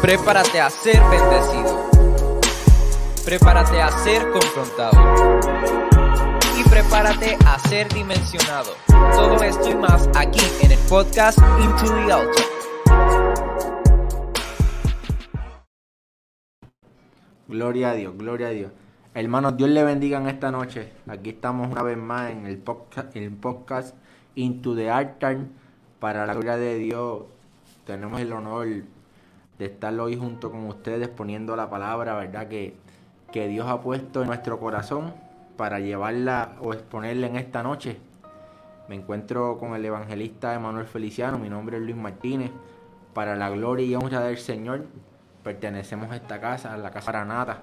Prepárate a ser bendecido. Prepárate a ser confrontado. Y prepárate a ser dimensionado. Todo esto y más aquí en el podcast Into the Altar. Gloria a Dios, gloria a Dios. Hermanos, Dios le bendiga en esta noche. Aquí estamos una vez más en el podcast, el podcast Into the Altar. Para la gloria de Dios, tenemos el honor de estar hoy junto con ustedes poniendo la palabra, ¿verdad? Que, que Dios ha puesto en nuestro corazón para llevarla o exponerla en esta noche. Me encuentro con el evangelista Emanuel Feliciano, mi nombre es Luis Martínez. Para la gloria y honra del Señor, pertenecemos a esta casa, a la Casa Aranata,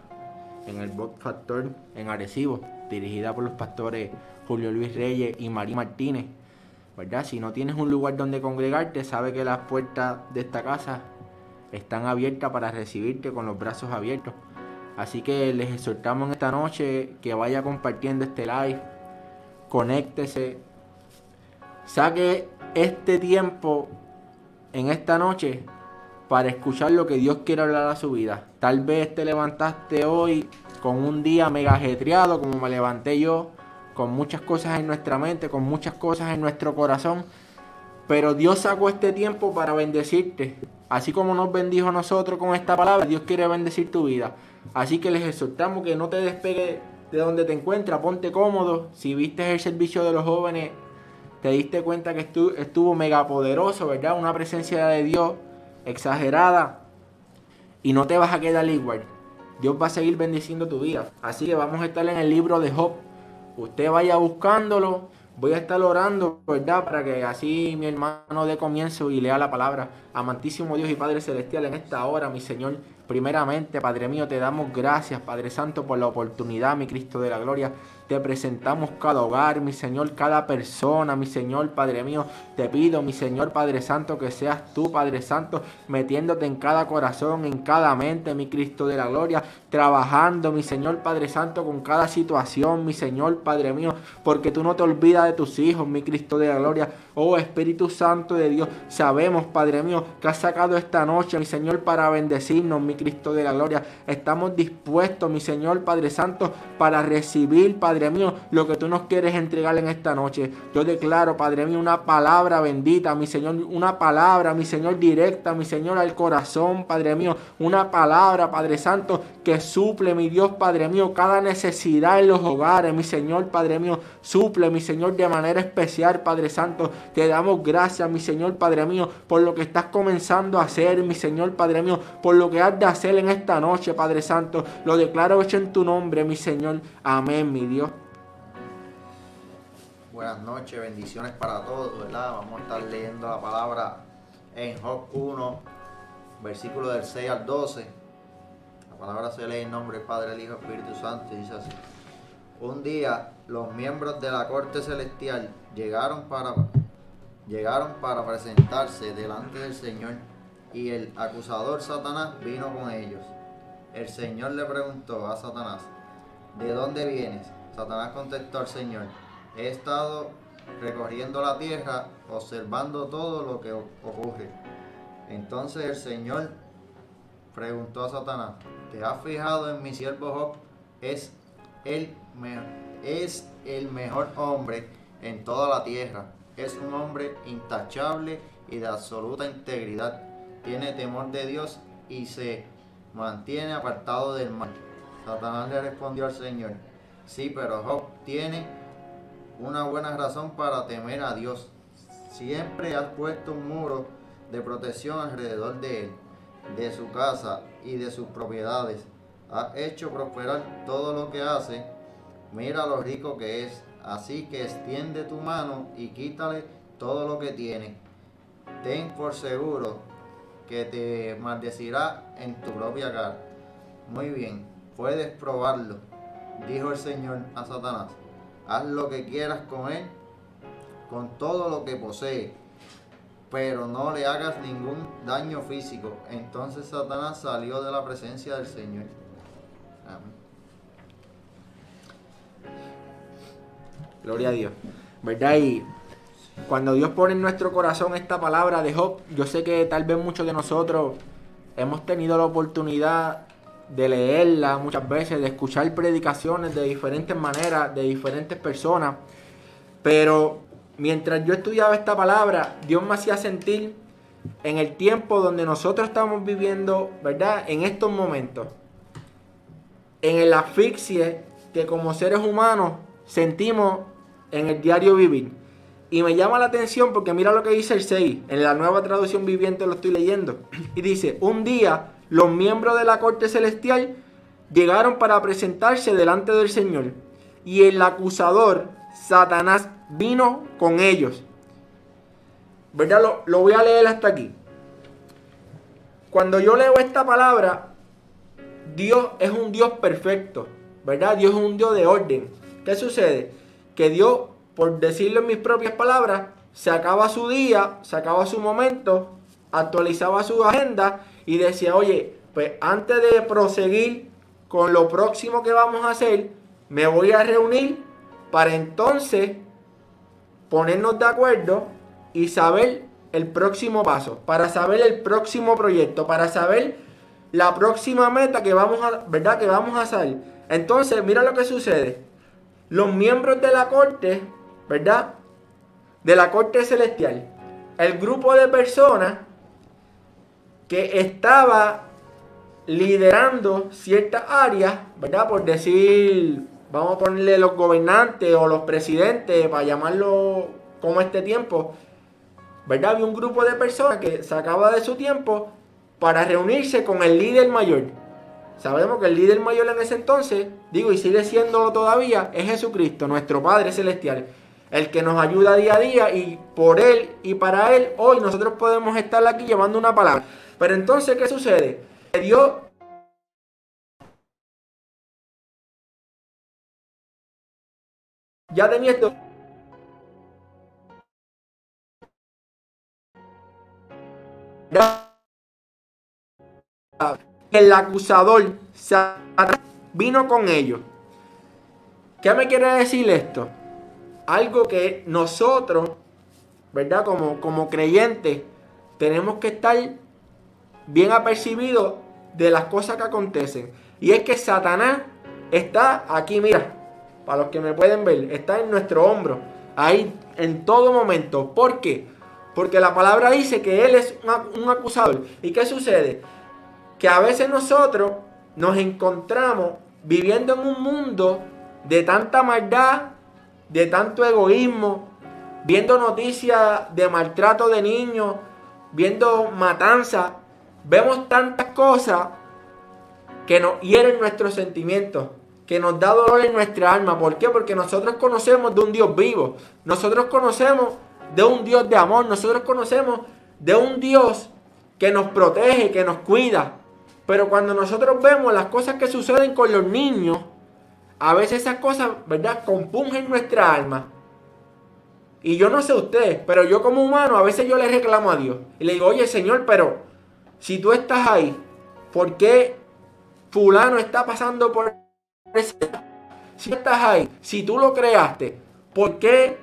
en el Bot Factor en Arecibo, dirigida por los pastores Julio Luis Reyes y María Martínez. ¿Verdad? Si no tienes un lugar donde congregarte, sabe que las puertas de esta casa están abiertas para recibirte con los brazos abiertos. Así que les exhortamos en esta noche que vaya compartiendo este live, conéctese, saque este tiempo en esta noche para escuchar lo que Dios quiere hablar a su vida. Tal vez te levantaste hoy con un día mega ajetreado como me levanté yo, con muchas cosas en nuestra mente, con muchas cosas en nuestro corazón. Pero Dios sacó este tiempo para bendecirte. Así como nos bendijo a nosotros con esta palabra, Dios quiere bendecir tu vida. Así que les exhortamos que no te despegue de donde te encuentras, ponte cómodo. Si viste el servicio de los jóvenes, te diste cuenta que estuvo, estuvo mega poderoso, ¿verdad? Una presencia de Dios exagerada. Y no te vas a quedar igual. Dios va a seguir bendiciendo tu vida. Así que vamos a estar en el libro de Job. Usted vaya buscándolo Voy a estar orando, ¿verdad? Para que así mi hermano dé comienzo y lea la palabra. Amantísimo Dios y Padre Celestial, en esta hora, mi Señor, primeramente, Padre mío, te damos gracias, Padre Santo, por la oportunidad, mi Cristo de la Gloria, te presentamos cada hogar, mi Señor, cada persona, mi Señor, Padre mío. Te pido, mi Señor, Padre Santo, que seas tú, Padre Santo, metiéndote en cada corazón, en cada mente, mi Cristo de la gloria, trabajando, mi Señor, Padre Santo, con cada situación, mi Señor, Padre mío, porque tú no te olvidas de tus hijos, mi Cristo de la gloria. Oh Espíritu Santo de Dios, sabemos, Padre mío, que has sacado esta noche, mi Señor, para bendecirnos, mi Cristo de la gloria. Estamos dispuestos, mi Señor, Padre Santo, para recibir, Padre mío, lo que tú nos quieres entregar en esta noche. Yo declaro, Padre mío, una palabra bendita, mi Señor, una palabra, mi Señor, directa, mi Señor, al corazón, Padre mío, una palabra, Padre Santo, que suple, mi Dios, Padre mío, cada necesidad en los hogares, mi Señor, Padre mío, suple, mi Señor, de manera especial, Padre Santo. Te damos gracias, mi Señor, Padre mío, por lo que estás comenzando a hacer, mi Señor, Padre mío, por lo que has de hacer en esta noche, Padre Santo. Lo declaro hecho en tu nombre, mi Señor. Amén, mi Dios. Buenas noches, bendiciones para todos, ¿verdad? Vamos a estar leyendo la palabra en Job 1, versículo del 6 al 12. La palabra se lee en nombre Padre, el Hijo, Espíritu Santo y dice así. Un día los miembros de la corte celestial llegaron para, llegaron para presentarse delante del Señor y el acusador Satanás vino con ellos. El Señor le preguntó a Satanás, ¿de dónde vienes? Satanás contestó al Señor, he estado recorriendo la tierra, observando todo lo que ocurre. Entonces el Señor preguntó a Satanás, ¿te has fijado en mi siervo Job? Es el, es el mejor hombre en toda la tierra. Es un hombre intachable y de absoluta integridad. Tiene temor de Dios y se mantiene apartado del mal. Satanás le respondió al Señor, sí, pero Job tiene una buena razón para temer a Dios. Siempre has puesto un muro de protección alrededor de él, de su casa y de sus propiedades. Has hecho prosperar todo lo que hace. Mira lo rico que es. Así que extiende tu mano y quítale todo lo que tiene. Ten por seguro que te maldecirá en tu propia cara. Muy bien, puedes probarlo, dijo el Señor a Satanás haz lo que quieras con él, con todo lo que posee, pero no le hagas ningún daño físico. Entonces Satanás salió de la presencia del Señor. Amén. Gloria a Dios. ¿Verdad? Y cuando Dios pone en nuestro corazón esta palabra de Job, yo sé que tal vez muchos de nosotros hemos tenido la oportunidad de leerla muchas veces, de escuchar predicaciones de diferentes maneras, de diferentes personas. Pero mientras yo estudiaba esta palabra, Dios me hacía sentir en el tiempo donde nosotros estamos viviendo, ¿verdad? En estos momentos. En el asfixie que como seres humanos sentimos en el diario vivir. Y me llama la atención porque mira lo que dice el 6, en la nueva traducción viviente lo estoy leyendo. Y dice, un día los miembros de la corte celestial llegaron para presentarse delante del Señor. Y el acusador, Satanás, vino con ellos. ¿Verdad? Lo, lo voy a leer hasta aquí. Cuando yo leo esta palabra, Dios es un Dios perfecto, ¿verdad? Dios es un Dios de orden. ¿Qué sucede? Que Dios, por decirlo en mis propias palabras, se acaba su día, se acaba su momento, actualizaba su agenda y decía, oye, pues antes de proseguir con lo próximo que vamos a hacer, me voy a reunir para entonces ponernos de acuerdo y saber el próximo paso, para saber el próximo proyecto, para saber la próxima meta que vamos a, ¿verdad? Que vamos a hacer. Entonces, mira lo que sucede. Los miembros de la corte, ¿verdad? De la corte celestial. El grupo de personas que estaba liderando ciertas áreas, ¿verdad? Por decir, vamos a ponerle los gobernantes o los presidentes, para llamarlo como este tiempo, ¿verdad? Había un grupo de personas que sacaba de su tiempo para reunirse con el líder mayor. Sabemos que el líder mayor en ese entonces, digo, y sigue siéndolo todavía, es Jesucristo, nuestro Padre Celestial. El que nos ayuda día a día y por Él y para Él, hoy nosotros podemos estar aquí llevando una palabra. Pero entonces, ¿qué sucede? Dios ya tenía esto el acusador vino con ellos. ¿Qué me quiere decir esto? Algo que nosotros, ¿verdad? Como, como creyentes, tenemos que estar bien apercibidos de las cosas que acontecen. Y es que Satanás está aquí, mira, para los que me pueden ver, está en nuestro hombro, ahí en todo momento. ¿Por qué? Porque la palabra dice que Él es un acusador. ¿Y qué sucede? Que a veces nosotros nos encontramos viviendo en un mundo de tanta maldad, de tanto egoísmo, viendo noticias de maltrato de niños, viendo matanza, vemos tantas cosas que nos hieren nuestros sentimientos, que nos da dolor en nuestra alma. ¿Por qué? Porque nosotros conocemos de un Dios vivo, nosotros conocemos de un Dios de amor. Nosotros conocemos de un Dios que nos protege, que nos cuida. Pero cuando nosotros vemos las cosas que suceden con los niños, a veces esas cosas, ¿verdad?, compungen nuestra alma. Y yo no sé usted, pero yo como humano a veces yo le reclamo a Dios. Y le digo, oye Señor, pero si tú estás ahí, ¿por qué fulano está pasando por. Si estás ahí, si tú lo creaste, ¿por qué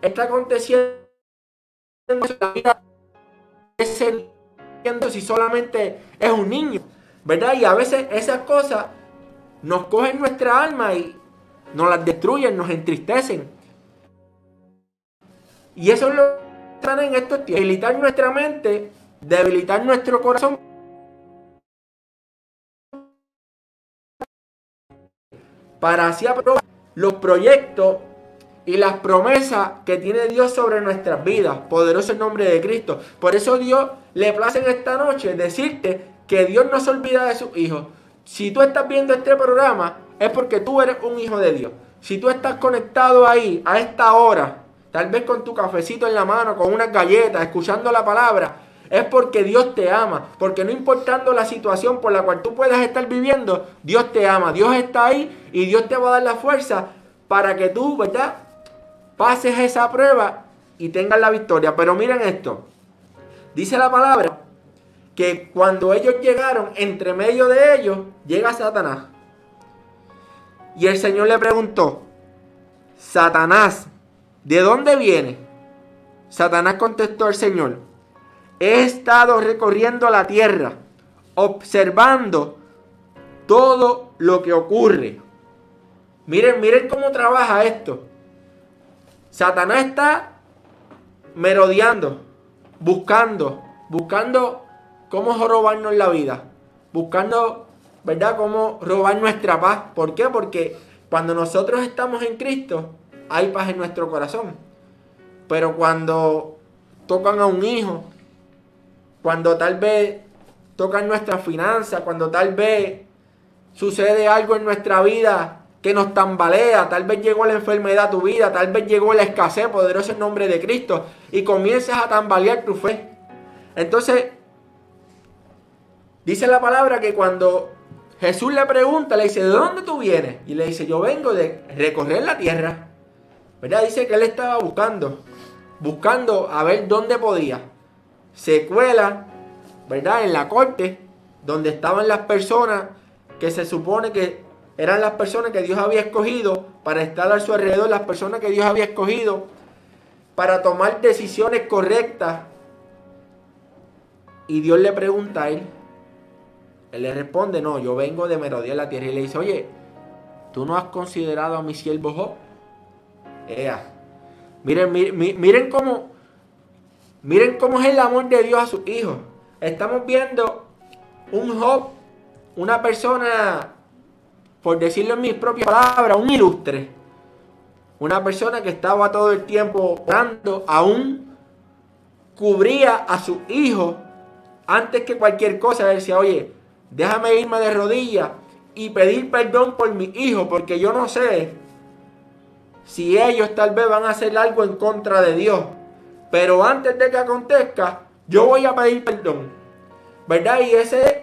está aconteciendo si solamente es un niño, ¿verdad? Y a veces esas cosas nos cogen nuestra alma y nos las destruyen, nos entristecen. Y eso es lo que están en estos tiempos. Debilitar nuestra mente, debilitar nuestro corazón. Para así aprobar los proyectos y las promesas que tiene Dios sobre nuestras vidas. Poderoso el nombre de Cristo. Por eso Dios le place en esta noche decirte que Dios no se olvida de sus hijos. Si tú estás viendo este programa, es porque tú eres un hijo de Dios. Si tú estás conectado ahí, a esta hora, tal vez con tu cafecito en la mano, con unas galletas, escuchando la palabra, es porque Dios te ama. Porque no importando la situación por la cual tú puedas estar viviendo, Dios te ama. Dios está ahí y Dios te va a dar la fuerza para que tú, ¿verdad? pases esa prueba y tengas la victoria. Pero miren esto. Dice la palabra que cuando ellos llegaron, entre medio de ellos, llega Satanás. Y el Señor le preguntó, Satanás, ¿de dónde viene? Satanás contestó al Señor, he estado recorriendo la tierra, observando todo lo que ocurre. Miren, miren cómo trabaja esto. Satanás está merodeando, buscando, buscando cómo robarnos la vida, buscando, ¿verdad?, cómo robar nuestra paz. ¿Por qué? Porque cuando nosotros estamos en Cristo, hay paz en nuestro corazón. Pero cuando tocan a un hijo, cuando tal vez tocan nuestras finanzas, cuando tal vez sucede algo en nuestra vida que nos tambalea, tal vez llegó la enfermedad a tu vida, tal vez llegó la escasez, poderoso en nombre de Cristo, y comienzas a tambalear tu fe. Entonces, dice la palabra que cuando Jesús le pregunta, le dice, ¿de dónde tú vienes? Y le dice, yo vengo de recorrer la tierra. ¿Verdad? Dice que él estaba buscando, buscando a ver dónde podía. Se cuela, ¿verdad? En la corte, donde estaban las personas que se supone que eran las personas que Dios había escogido para estar a su alrededor, las personas que Dios había escogido para tomar decisiones correctas. Y Dios le pregunta a él, él le responde, no, yo vengo de merodear la tierra. Y le dice, oye, ¿tú no has considerado a mi siervo Job? Ea. Miren, miren, miren cómo, miren cómo es el amor de Dios a sus hijos. Estamos viendo un Job, una persona por decirlo en mis propias palabras, un ilustre. Una persona que estaba todo el tiempo orando, aún cubría a su hijo antes que cualquier cosa. Decía, oye, déjame irme de rodillas y pedir perdón por mi hijo, porque yo no sé si ellos tal vez van a hacer algo en contra de Dios. Pero antes de que acontezca, yo voy a pedir perdón. ¿Verdad? Y ese es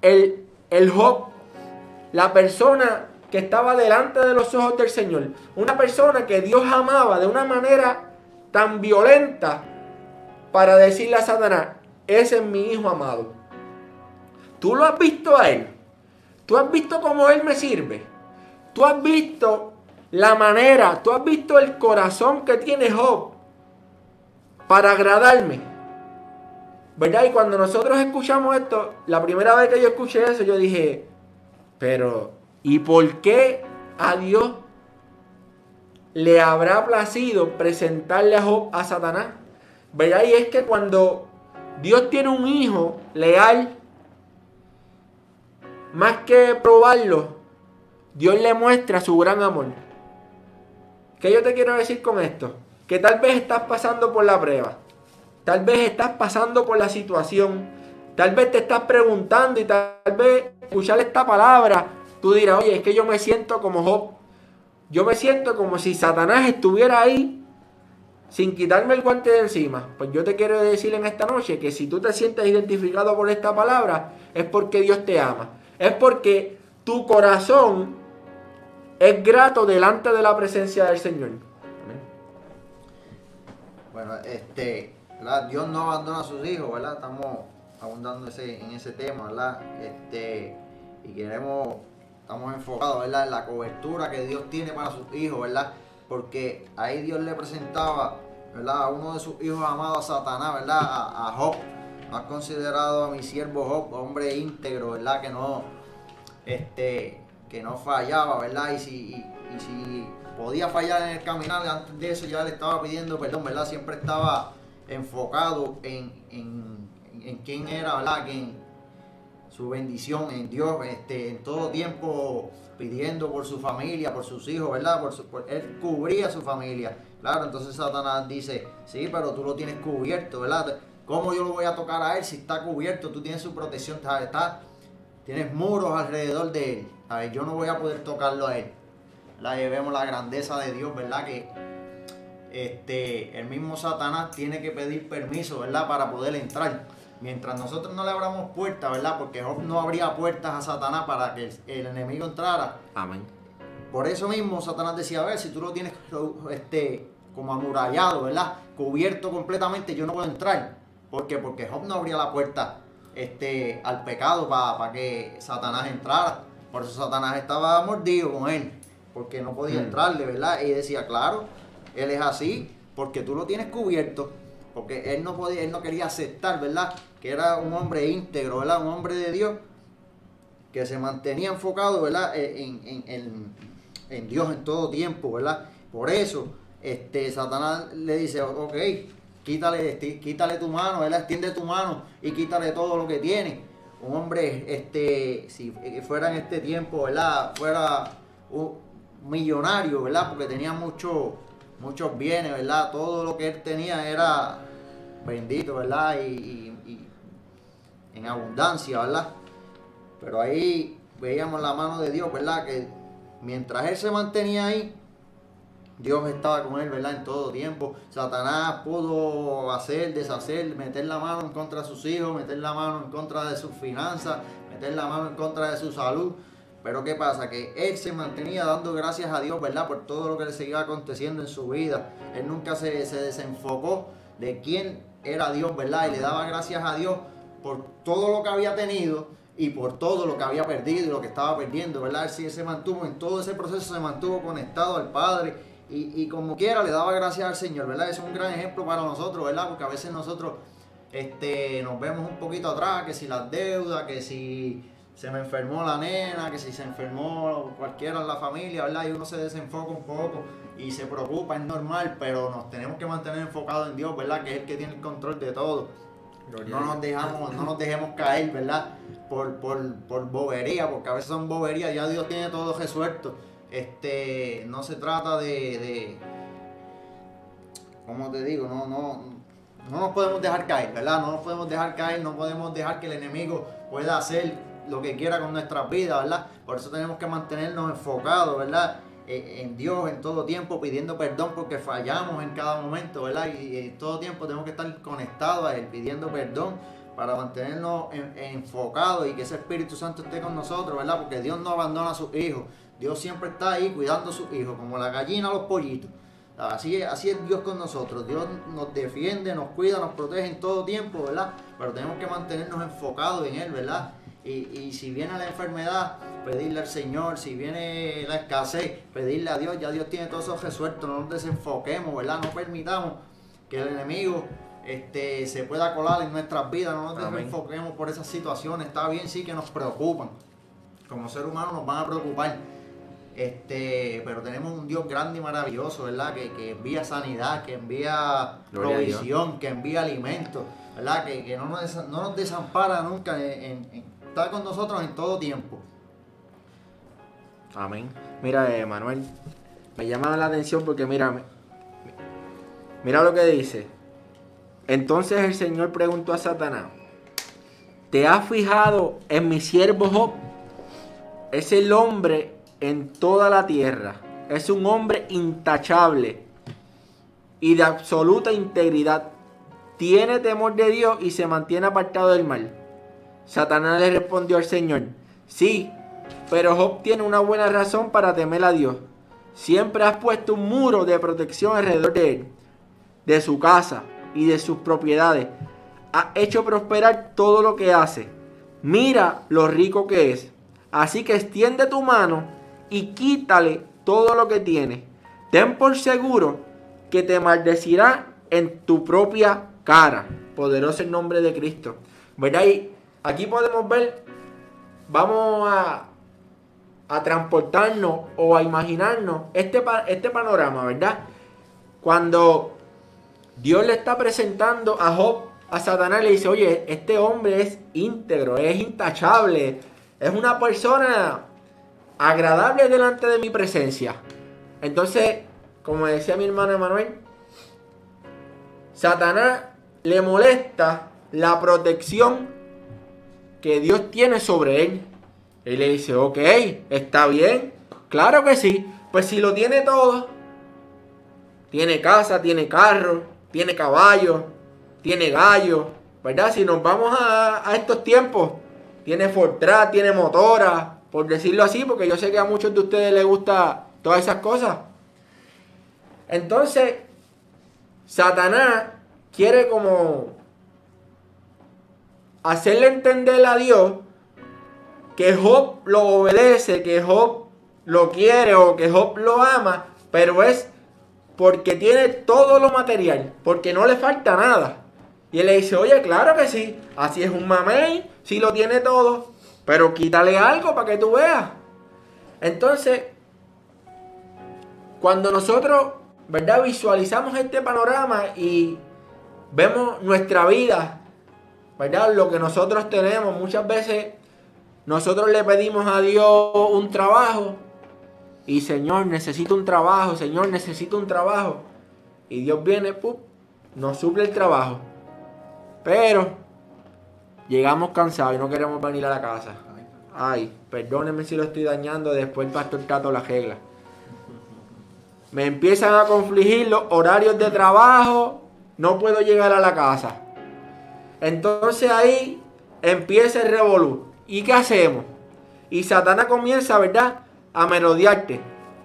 el, el Job la persona que estaba delante de los ojos del Señor. Una persona que Dios amaba de una manera tan violenta para decirle a Satanás, ese es mi hijo amado. Tú lo has visto a él. Tú has visto cómo él me sirve. Tú has visto la manera, tú has visto el corazón que tiene Job para agradarme. ¿Verdad? Y cuando nosotros escuchamos esto, la primera vez que yo escuché eso, yo dije, pero, ¿y por qué a Dios le habrá placido presentarle a Job a Satanás? ¿Verdad? Y es que cuando Dios tiene un hijo leal, más que probarlo, Dios le muestra su gran amor. ¿Qué yo te quiero decir con esto? Que tal vez estás pasando por la prueba. Tal vez estás pasando por la situación. Tal vez te estás preguntando y tal vez escuchar esta palabra, tú dirás, oye, es que yo me siento como Job. Yo me siento como si Satanás estuviera ahí sin quitarme el guante de encima. Pues yo te quiero decir en esta noche que si tú te sientes identificado por esta palabra, es porque Dios te ama. Es porque tu corazón es grato delante de la presencia del Señor. Bueno, este, Dios no abandona a sus hijos, ¿verdad? Estamos abundando en ese tema, ¿verdad? Este, y queremos, estamos enfocados, ¿verdad? En la cobertura que Dios tiene para sus hijos, ¿verdad? Porque ahí Dios le presentaba, ¿verdad? A uno de sus hijos amados, a Satanás, ¿verdad? A, Job. No has considerado a mi siervo Job, hombre íntegro, ¿verdad? Que no, este, que no fallaba, ¿verdad? Y si, y, si podía fallar en el caminar, antes de eso ya le estaba pidiendo perdón, ¿verdad? Siempre estaba enfocado en, en en quién era, ¿verdad? su bendición en Dios, este, en todo tiempo pidiendo por su familia, por sus hijos, ¿verdad? Por, él cubría su familia. Claro, entonces Satanás dice, sí, pero tú lo tienes cubierto, ¿verdad? ¿Cómo yo lo voy a tocar a él si está cubierto? Tú tienes su protección, está, tienes muros alrededor de él. A ver, yo no voy a poder tocarlo a él. La vemos la grandeza de Dios, ¿verdad? Que este, el mismo Satanás tiene que pedir permiso, ¿verdad? Para poder entrar. Mientras nosotros no le abramos puertas, ¿verdad? Porque Job no abría puertas a Satanás para que el, enemigo entrara. Amén. Por eso mismo Satanás decía, a ver, si tú lo tienes este, como amurallado, ¿verdad? Cubierto completamente, yo no puedo entrar. ¿Por qué? Porque Job no abría la puerta este, al pecado para que Satanás entrara. Por eso Satanás estaba mordido con él, porque no podía mm. entrarle, ¿verdad? Y decía, claro, él es así, porque tú lo tienes cubierto, porque él no podía, él no quería aceptar, ¿verdad? que era un hombre íntegro, ¿verdad? Un hombre de Dios que se mantenía enfocado, ¿verdad? En, en, en, en Dios en todo tiempo, ¿verdad? Por eso, este, Satanás le dice, ok, quítale, quítale tu mano, ¿verdad? Extiende tu mano y quítale todo lo que tiene. Un hombre, este, si fuera en este tiempo, ¿verdad? Fuera un millonario, ¿verdad? Porque tenía mucho, muchos bienes, ¿verdad? Todo lo que él tenía era bendito, ¿verdad? Y, y en abundancia, ¿verdad? Pero ahí veíamos la mano de Dios, ¿verdad? Que mientras él se mantenía ahí, Dios estaba con él, ¿verdad? En todo tiempo. Satanás pudo hacer, deshacer, meter la mano en contra de sus hijos, meter la mano en contra de sus finanzas, meter la mano en contra de su salud. Pero ¿qué pasa? Que él se mantenía dando gracias a Dios, ¿verdad? Por todo lo que le seguía aconteciendo en su vida. Él nunca se, se desenfocó de quién era Dios, ¿verdad? Y le daba gracias a Dios por todo lo que había tenido y por todo lo que había perdido y lo que estaba perdiendo, ¿verdad? Él se mantuvo en todo ese proceso, se mantuvo conectado al Padre y, y, como quiera le daba gracias al Señor, ¿verdad? Es un gran ejemplo para nosotros, ¿verdad? Porque a veces nosotros este, nos vemos un poquito atrás, que si las deudas, que si se me enfermó la nena, que si se enfermó cualquiera en la familia, ¿verdad? Y uno se desenfoca un poco y se preocupa, es normal, pero nos tenemos que mantener enfocados en Dios, ¿verdad? Que es el que tiene el control de todo. No nos dejamos, no nos dejemos caer, ¿verdad? Por, por, por bobería, porque a veces son boberías, ya Dios tiene todo resuelto. Este, no se trata de, de ¿cómo te digo? No, no, no nos podemos dejar caer, ¿verdad? No nos podemos dejar caer, no podemos dejar que el enemigo pueda hacer lo que quiera con nuestras vidas, ¿verdad? Por eso tenemos que mantenernos enfocados, ¿verdad? En Dios en todo tiempo, pidiendo perdón porque fallamos en cada momento, ¿verdad? Y en todo tiempo tenemos que estar conectados a Él, pidiendo perdón para mantenernos enfocados y que ese Espíritu Santo esté con nosotros, ¿verdad? Porque Dios no abandona a sus hijos. Dios siempre está ahí cuidando a sus hijos, como la gallina a los pollitos. Así, así es Dios con nosotros. Dios nos defiende, nos cuida, nos protege en todo tiempo, ¿verdad? Pero tenemos que mantenernos enfocados en Él, ¿verdad? Y, y, si viene la enfermedad, pedirle al Señor. Si viene la escasez, pedirle a Dios. Ya Dios tiene todo eso resuelto. No nos desenfoquemos, ¿verdad? No permitamos que el enemigo este, se pueda colar en nuestras vidas. No nos desenfoquemos por esas situaciones. Está bien, sí, que nos preocupan. Como ser humano nos van a preocupar este, pero tenemos un Dios grande y maravilloso, ¿verdad? Que, que envía sanidad, que envía provisión, que envía alimento, ¿verdad? Que, que no, nos, no, nos, desampara nunca, en, en, está con nosotros en todo tiempo. Amén. Mira, eh, Manuel, me llama la atención porque mira, mira lo que dice. Entonces el Señor preguntó a Satanás, ¿te has fijado en mi siervo Job? Es el hombre en toda la tierra. Es un hombre intachable y de absoluta integridad. Tiene temor de Dios y se mantiene apartado del mal. Satanás le respondió al Señor, sí, pero Job tiene una buena razón para temer a Dios. Siempre has puesto un muro de protección alrededor de él, de su casa y de sus propiedades. Ha hecho prosperar todo lo que hace. Mira lo rico que es. Así que extiende tu mano y quítale todo lo que tiene. Ten por seguro que te maldecirá en tu propia cara. Poderoso el nombre de Cristo. ¿Verdad? Aquí podemos ver, vamos a, transportarnos o a imaginarnos este, este panorama, ¿verdad? Cuando Dios le está presentando a Job, a Satanás, le dice, oye, este hombre es íntegro, es intachable, es una persona agradable delante de mi presencia. Entonces, como decía mi hermano Emanuel, Satanás le molesta la protección que Dios tiene sobre él. Él le dice, ok, está bien, claro que sí, pues si lo tiene todo, tiene casa, tiene carro, tiene caballo, tiene gallo, ¿verdad? Si nos vamos a, a estos tiempos, tiene Fortran, tiene motora, por decirlo así, porque yo sé que a muchos de ustedes les gusta todas esas cosas. Entonces, Satanás quiere como hacerle entender a Dios que Job lo obedece, que Job lo quiere o que Job lo ama, pero es porque tiene todo lo material, porque no le falta nada. Y él le dice, oye, claro que sí, así es un mamey, sí lo tiene todo, pero quítale algo para que tú veas. Entonces, cuando nosotros, ¿verdad? Visualizamos este panorama y vemos nuestra vida, ¿verdad? Lo que nosotros tenemos, muchas veces nosotros le pedimos a Dios un trabajo y Señor, necesito un trabajo, Señor, necesito un trabajo. Y Dios viene, ¡pum! nos suple el trabajo. Pero llegamos cansados y no queremos venir a la casa. Ay, perdónenme si lo estoy dañando, después el pastor trato la regla. Me empiezan a confligir los horarios de trabajo, no puedo llegar a la casa. Entonces ahí empieza el revolú. ¿Y qué hacemos? Y Satanás comienza, ¿verdad? A merodearte.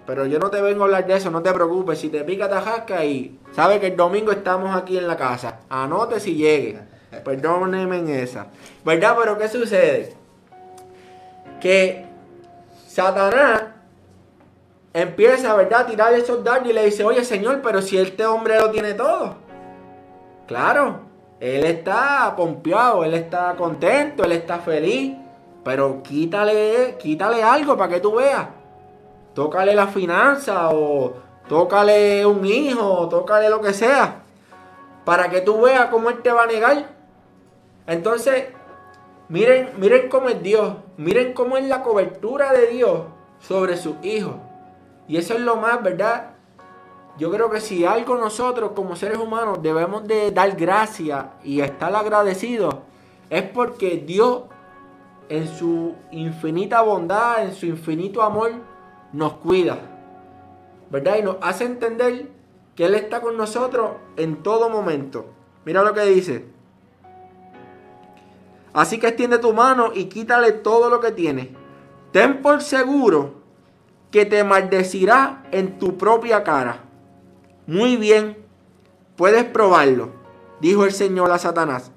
Pero yo no te vengo a hablar de eso, no te preocupes. Si te pica, tajasca y sabe que el domingo estamos aquí en la casa. Anote si llegue. Perdóneme en esa. ¿Verdad? Pero ¿qué sucede? Que Satanás empieza, ¿verdad? A tirar esos dardos y le dice, oye Señor, pero si este hombre lo tiene todo. Claro, él está pompeado, él está contento, él está feliz. Pero quítale, quítale algo para que tú veas. Tócale la finanza o tócale un hijo, o tócale lo que sea. Para que tú veas cómo él te va a negar. Entonces, miren, miren cómo es Dios. Miren cómo es la cobertura de Dios sobre sus hijos. Y eso es lo más, ¿verdad? Yo creo que si algo nosotros como seres humanos debemos de dar gracia y estar agradecidos, es porque Dios en su infinita bondad, en su infinito amor, nos cuida. ¿Verdad? Y nos hace entender que Él está con nosotros en todo momento. Mira lo que dice. Así que extiende tu mano y quítale todo lo que tiene. Ten por seguro que te maldecirá en tu propia cara. Muy bien, puedes probarlo, dijo el Señor a Satanás.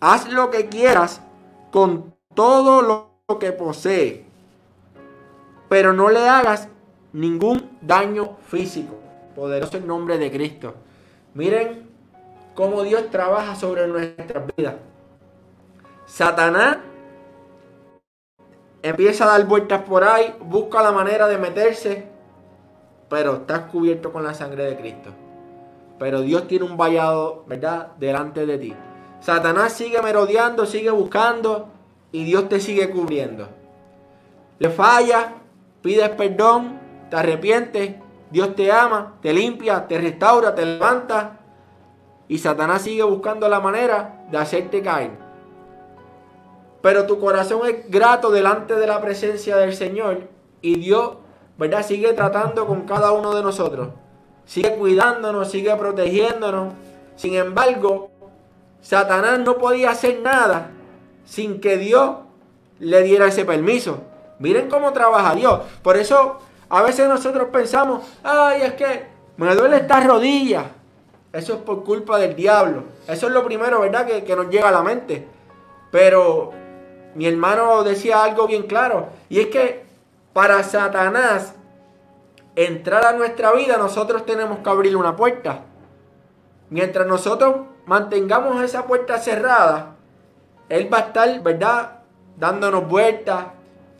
Haz lo que quieras con todo lo que posee, pero no le hagas ningún daño físico. Poderoso el nombre de Cristo. Miren cómo Dios trabaja sobre nuestras vidas. Satanás empieza a dar vueltas por ahí, busca la manera de meterse, pero estás cubierto con la sangre de Cristo. Pero Dios tiene un vallado, ¿verdad?, delante de ti. Satanás sigue merodeando, sigue buscando, y Dios te sigue cubriendo. Le falla, pides perdón, te arrepientes, Dios te ama, te limpia, te restaura, te levanta y Satanás sigue buscando la manera de hacerte caer. Pero tu corazón es grato delante de la presencia del Señor y Dios, ¿verdad? Sigue tratando con cada uno de nosotros. Sigue cuidándonos, sigue protegiéndonos. Sin embargo, Satanás no podía hacer nada sin que Dios le diera ese permiso. Miren cómo trabaja Dios. Por eso a veces nosotros pensamos, ay, es que me duele esta rodilla. Eso es por culpa del diablo. Eso es lo primero, ¿verdad? Que, que nos llega a la mente. Pero mi hermano decía algo bien claro. Y es que para Satanás entrar a nuestra vida, nosotros tenemos que abrir una puerta. Mientras nosotros mantengamos esa puerta cerrada, él va a estar, ¿verdad? Dándonos vueltas.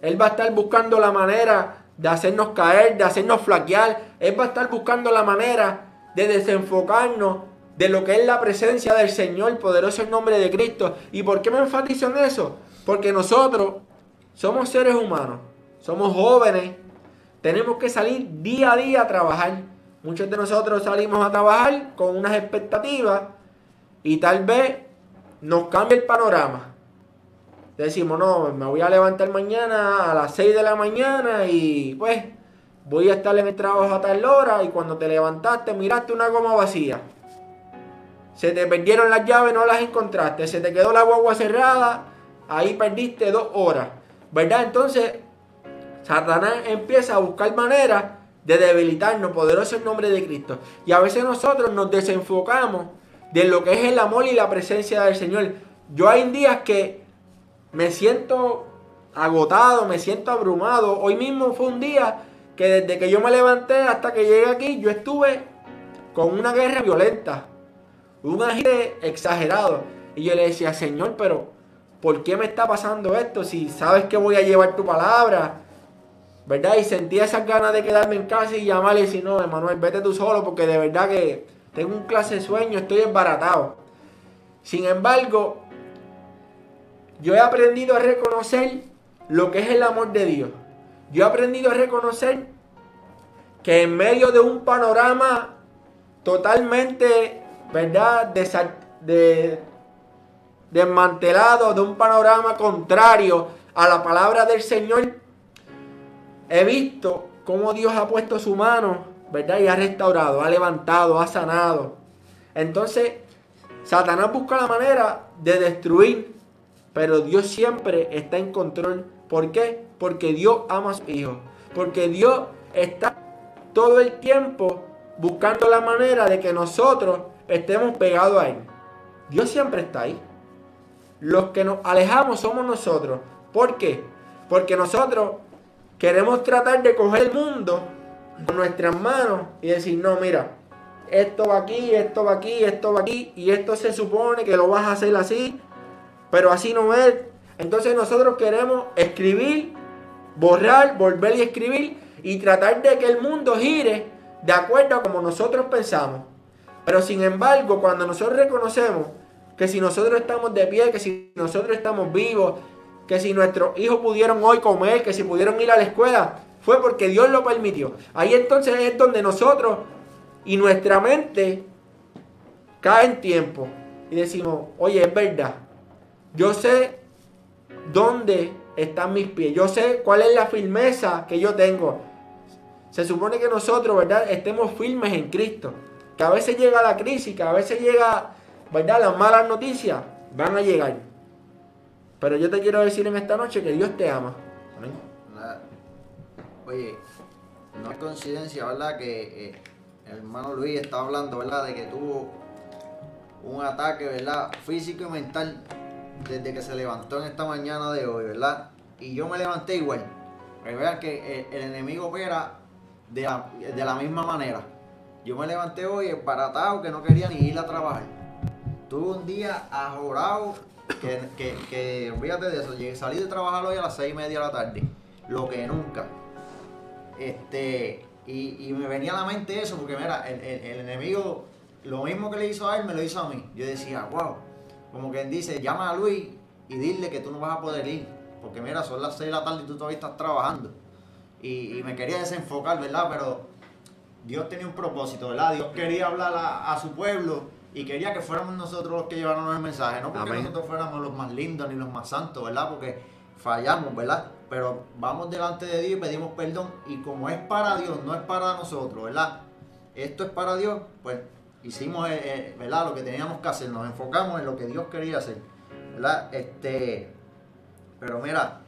Él va a estar buscando la manera de hacernos caer, de hacernos flaquear. Él va a estar buscando la manera de desenfocarnos de lo que es la presencia del Señor, poderoso en nombre de Cristo. ¿Y por qué me enfatizo en eso? Porque nosotros somos seres humanos, somos jóvenes, tenemos que salir día a día a trabajar. Muchos de nosotros salimos a trabajar con unas expectativas y tal vez nos cambia el panorama. Decimos, no, me voy a levantar mañana a las 6 de la mañana y pues voy a estar en el trabajo a tal hora y cuando te levantaste miraste una goma vacía. Se te perdieron las llaves, no las encontraste. Se te quedó la guagua cerrada, ahí perdiste dos horas. ¿Verdad? Entonces, Satanás empieza a buscar maneras de debilitarnos, poderoso el nombre de Cristo. Y a veces nosotros nos desenfocamos de lo que es el amor y la presencia del Señor. Yo hay días que me siento agotado, me siento abrumado. Hoy mismo fue un día que desde que yo me levanté hasta que llegué aquí, yo estuve con una guerra violenta. un agite exagerado. Y yo le decía, Señor, pero ¿por qué me está pasando esto? Si sabes que voy a llevar tu palabra, ¿verdad? Y sentía esas ganas de quedarme en casa y llamarle y decir, no, Emanuel, vete tú solo porque de verdad que tengo un clase de sueño, estoy embaratado. Sin embargo, yo he aprendido a reconocer lo que es el amor de Dios. Yo he aprendido a reconocer que en medio de un panorama totalmente, ¿verdad? De, desmantelado, de un panorama contrario a la palabra del Señor, he visto cómo Dios ha puesto su mano, ¿verdad? Y ha restaurado, ha levantado, ha sanado. Entonces, Satanás busca la manera de destruir, pero Dios siempre está en control. ¿Por qué? Porque Dios ama a su hijo. Porque Dios está todo el tiempo buscando la manera de que nosotros estemos pegados a Él. Dios siempre está ahí. Los que nos alejamos somos nosotros. ¿Por qué? Porque nosotros queremos tratar de coger el mundo con nuestras manos y decir, no, mira, esto va aquí, esto va aquí, esto va aquí, y esto se supone que lo vas a hacer así, pero así no es. Entonces nosotros queremos escribir, borrar, volver y escribir y tratar de que el mundo gire de acuerdo a como nosotros pensamos. Pero sin embargo, cuando nosotros reconocemos que si nosotros estamos de pie, que si nosotros estamos vivos, que si nuestros hijos pudieron hoy comer, que si pudieron ir a la escuela, fue porque Dios lo permitió. Ahí entonces es donde nosotros y nuestra mente cae en tiempo y decimos, oye, es verdad, yo sé dónde están mis pies, yo sé cuál es la firmeza que yo tengo. Se supone que nosotros, ¿verdad?, estemos firmes en Cristo. Que a veces llega la crisis, que a veces llega, ¿verdad?, las malas noticias van a llegar. Pero yo te quiero decir en esta noche que Dios te ama. Oye, no es coincidencia, ¿verdad?, que... Eh, el hermano Luis está hablando, ¿verdad? De que tuvo un ataque, ¿verdad? Físico y mental desde que se levantó en esta mañana de hoy, ¿verdad? Y yo me levanté igual. Pero vean que el, enemigo opera de la, misma manera. Yo me levanté hoy embaratado que no quería ni ir a trabajar. Tuve un día ajorado que, que, que olvídate de eso. salí de trabajar hoy a las seis y media de la tarde. Lo que nunca. Este, y, me venía a la mente eso, porque mira, el, enemigo, lo mismo que le hizo a él, me lo hizo a mí. Yo decía, wow, como quien dice, llama a Luis y dile que tú no vas a poder ir, porque mira, son las 6 de la tarde y tú todavía estás trabajando. Y, me quería desenfocar, ¿verdad? Pero Dios tenía un propósito, ¿verdad? Dios quería hablar a, su pueblo y quería que fuéramos nosotros los que lleváramos el mensaje, no porque nosotros fuéramos los más lindos ni los más santos, ¿verdad? Porque fallamos, ¿verdad? Pero vamos delante de Dios y pedimos perdón. Y como es para Dios, no es para nosotros, ¿verdad? Esto es para Dios, pues hicimos, eh, eh, ¿verdad? Lo que teníamos que hacer, nos enfocamos en lo que Dios quería hacer, ¿verdad? Este, pero mira,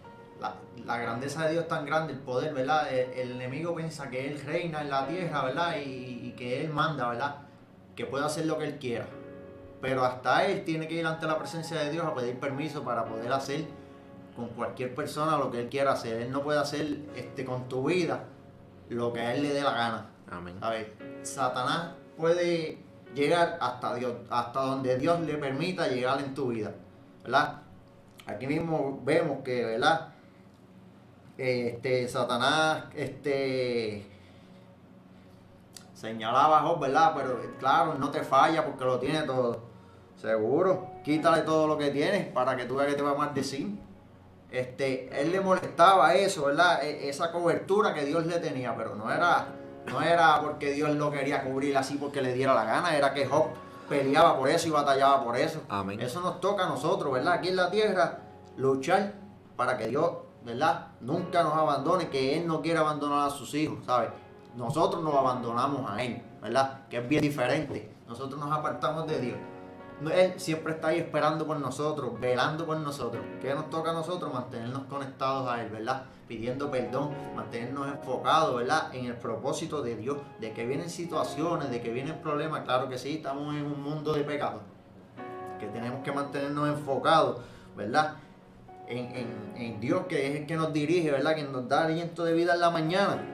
la, grandeza de Dios es tan grande, el poder, ¿verdad? El, enemigo piensa que Él reina en la tierra, ¿verdad? Y, y, que Él manda, ¿verdad? Que puede hacer lo que Él quiera. Pero hasta Él tiene que ir ante la presencia de Dios a pedir permiso para poder hacer con cualquier persona lo que Él quiera hacer. Él no puede hacer este, con tu vida lo que a Él le dé la gana. Amén. A ver, Satanás puede llegar hasta Dios, hasta donde Dios le permita llegar en tu vida. ¿Verdad? Aquí mismo vemos que, ¿verdad? Este, Satanás, este señalaba a Job, ¿verdad? Pero claro, no te falla porque lo tiene todo. Seguro, quítale todo lo que tienes para que tú veas que te va a maldecir este, él le molestaba eso, ¿verdad? E, esa cobertura que Dios le tenía, pero no era, no era porque Dios lo quería cubrir así porque le diera la gana, era que Job peleaba por eso y batallaba por eso. Amén. Eso nos toca a nosotros, ¿verdad? Aquí en la tierra, luchar para que Dios, ¿verdad? Nunca nos abandone, que Él no quiere abandonar a sus hijos, ¿sabes? Nosotros nos abandonamos a Él, ¿verdad? Que es bien diferente. Nosotros nos apartamos de Dios. Él siempre está ahí esperando por nosotros, velando por nosotros. ¿Qué nos toca a nosotros? Mantenernos conectados a Él, ¿verdad? Pidiendo perdón, mantenernos enfocados, ¿verdad? En el propósito de Dios, de que vienen situaciones, de que vienen problemas. Claro que sí, estamos en un mundo de pecado, que tenemos que mantenernos enfocados, ¿verdad? En, Dios, que es el que nos dirige, ¿verdad? Que nos da aliento de vida en la mañana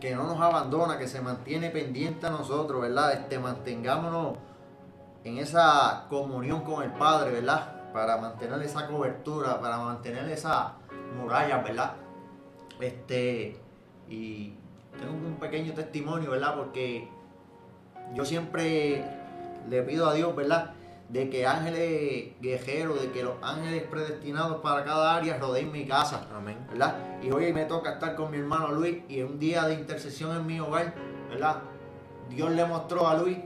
que no nos abandona, que se mantiene pendiente a nosotros, ¿verdad? Este, mantengámonos en esa comunión con el Padre, ¿verdad? Para mantener esa cobertura, para mantener esa muralla, ¿verdad? Este, y tengo un pequeño testimonio, ¿verdad? Porque yo siempre le pido a Dios, ¿verdad? De que ángeles guerreros, de que los ángeles predestinados para cada área rodeen mi casa. Amén. ¿verdad? Y hoy me toca estar con mi hermano Luis y un día de intercesión en mi hogar, ¿verdad? Dios le mostró a Luis